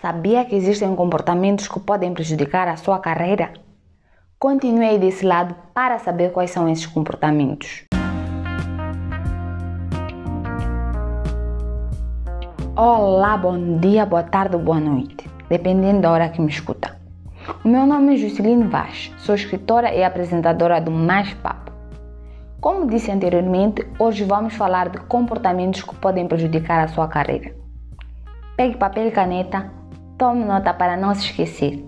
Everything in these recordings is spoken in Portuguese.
Sabia que existem comportamentos que podem prejudicar a sua carreira? Continue aí desse lado para saber quais são esses comportamentos. Olá, bom dia, boa tarde ou boa noite, dependendo da hora que me escuta. O meu nome é Jusceline Vaz, sou escritora e apresentadora do Mais Papo. Como disse anteriormente, hoje vamos falar de comportamentos que podem prejudicar a sua carreira. Pegue papel e caneta Tome nota para não se esquecer.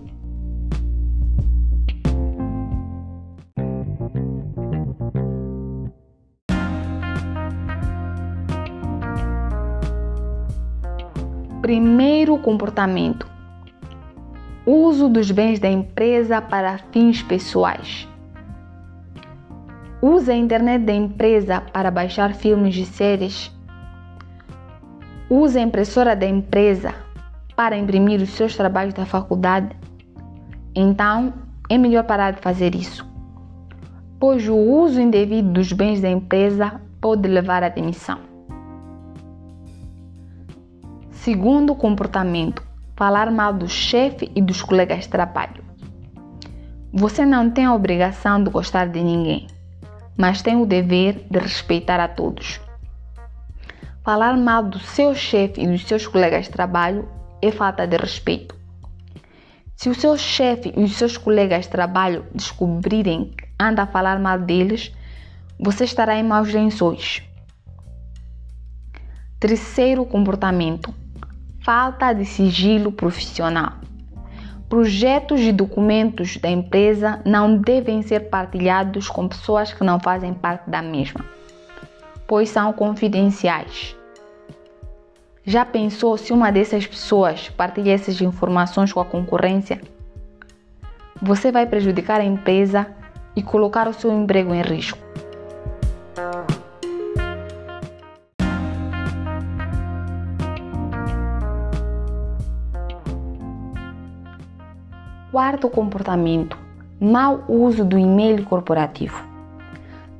Primeiro comportamento: uso dos bens da empresa para fins pessoais. Use a internet da empresa para baixar filmes e séries. Use a impressora da empresa para imprimir os seus trabalhos da faculdade, então é melhor parar de fazer isso, pois o uso indevido dos bens da empresa pode levar à demissão. Segundo comportamento, falar mal do chefe e dos colegas de trabalho. Você não tem a obrigação de gostar de ninguém, mas tem o dever de respeitar a todos. Falar mal do seu chefe e dos seus colegas de trabalho é falta de respeito. Se o seu chefe e os seus colegas de trabalho descobrirem que anda a falar mal deles, você estará em maus lençóis. Terceiro comportamento: falta de sigilo profissional. Projetos e documentos da empresa não devem ser partilhados com pessoas que não fazem parte da mesma, pois são confidenciais. Já pensou se uma dessas pessoas partilha essas informações com a concorrência? Você vai prejudicar a empresa e colocar o seu emprego em risco. Quarto comportamento: mau uso do e-mail corporativo.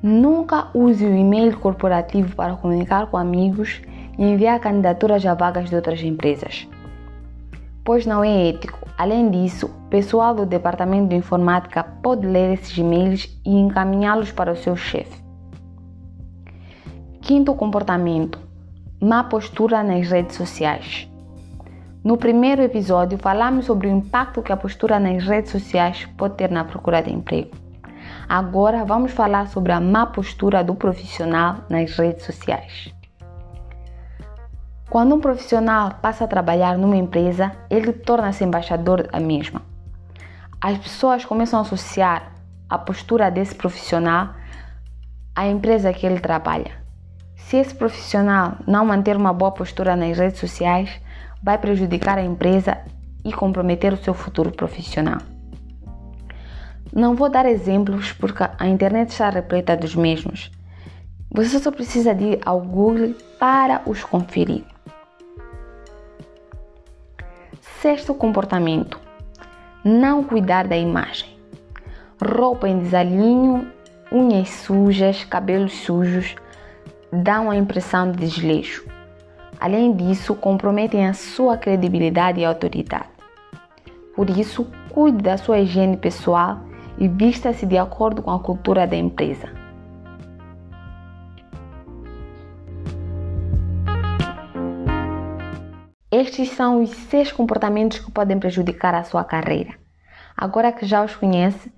Nunca use o e-mail corporativo para comunicar com amigos e enviar candidaturas a vagas de outras empresas, pois não é ético. Além disso, o pessoal do departamento de informática pode ler esses e-mails e encaminhá-los para o seu chefe. Quinto comportamento: má postura nas redes sociais. No primeiro episódio, falamos sobre o impacto que a postura nas redes sociais pode ter na procura de emprego. Agora vamos falar sobre a má postura do profissional nas redes sociais. Quando um profissional passa a trabalhar numa empresa, ele torna-se embaixador da mesma. As pessoas começam a associar a postura desse profissional à empresa que ele trabalha. Se esse profissional não manter uma boa postura nas redes sociais, vai prejudicar a empresa e comprometer o seu futuro profissional. Não vou dar exemplos porque a internet está repleta dos mesmos. Você só precisa de ir ao Google para os conferir. Sexto comportamento: não cuidar da imagem. Roupa em desalinho, unhas sujas, cabelos sujos dão a impressão de desleixo. Além disso, comprometem a sua credibilidade e autoridade. Por isso, cuide da sua higiene pessoal e vista-se de acordo com a cultura da empresa. Estes são os seis comportamentos que podem prejudicar a sua carreira. Agora que já os conhece,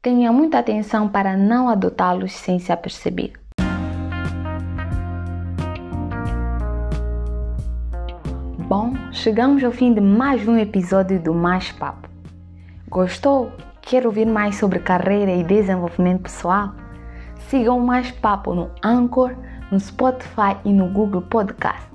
tenha muita atenção para não adotá-los sem se aperceber. Bom, chegamos ao fim de mais um episódio do Mais Papo. Gostou? Quer ouvir mais sobre carreira e desenvolvimento pessoal? Sigam o Mais Papo no Anchor, no Spotify e no Google Podcast.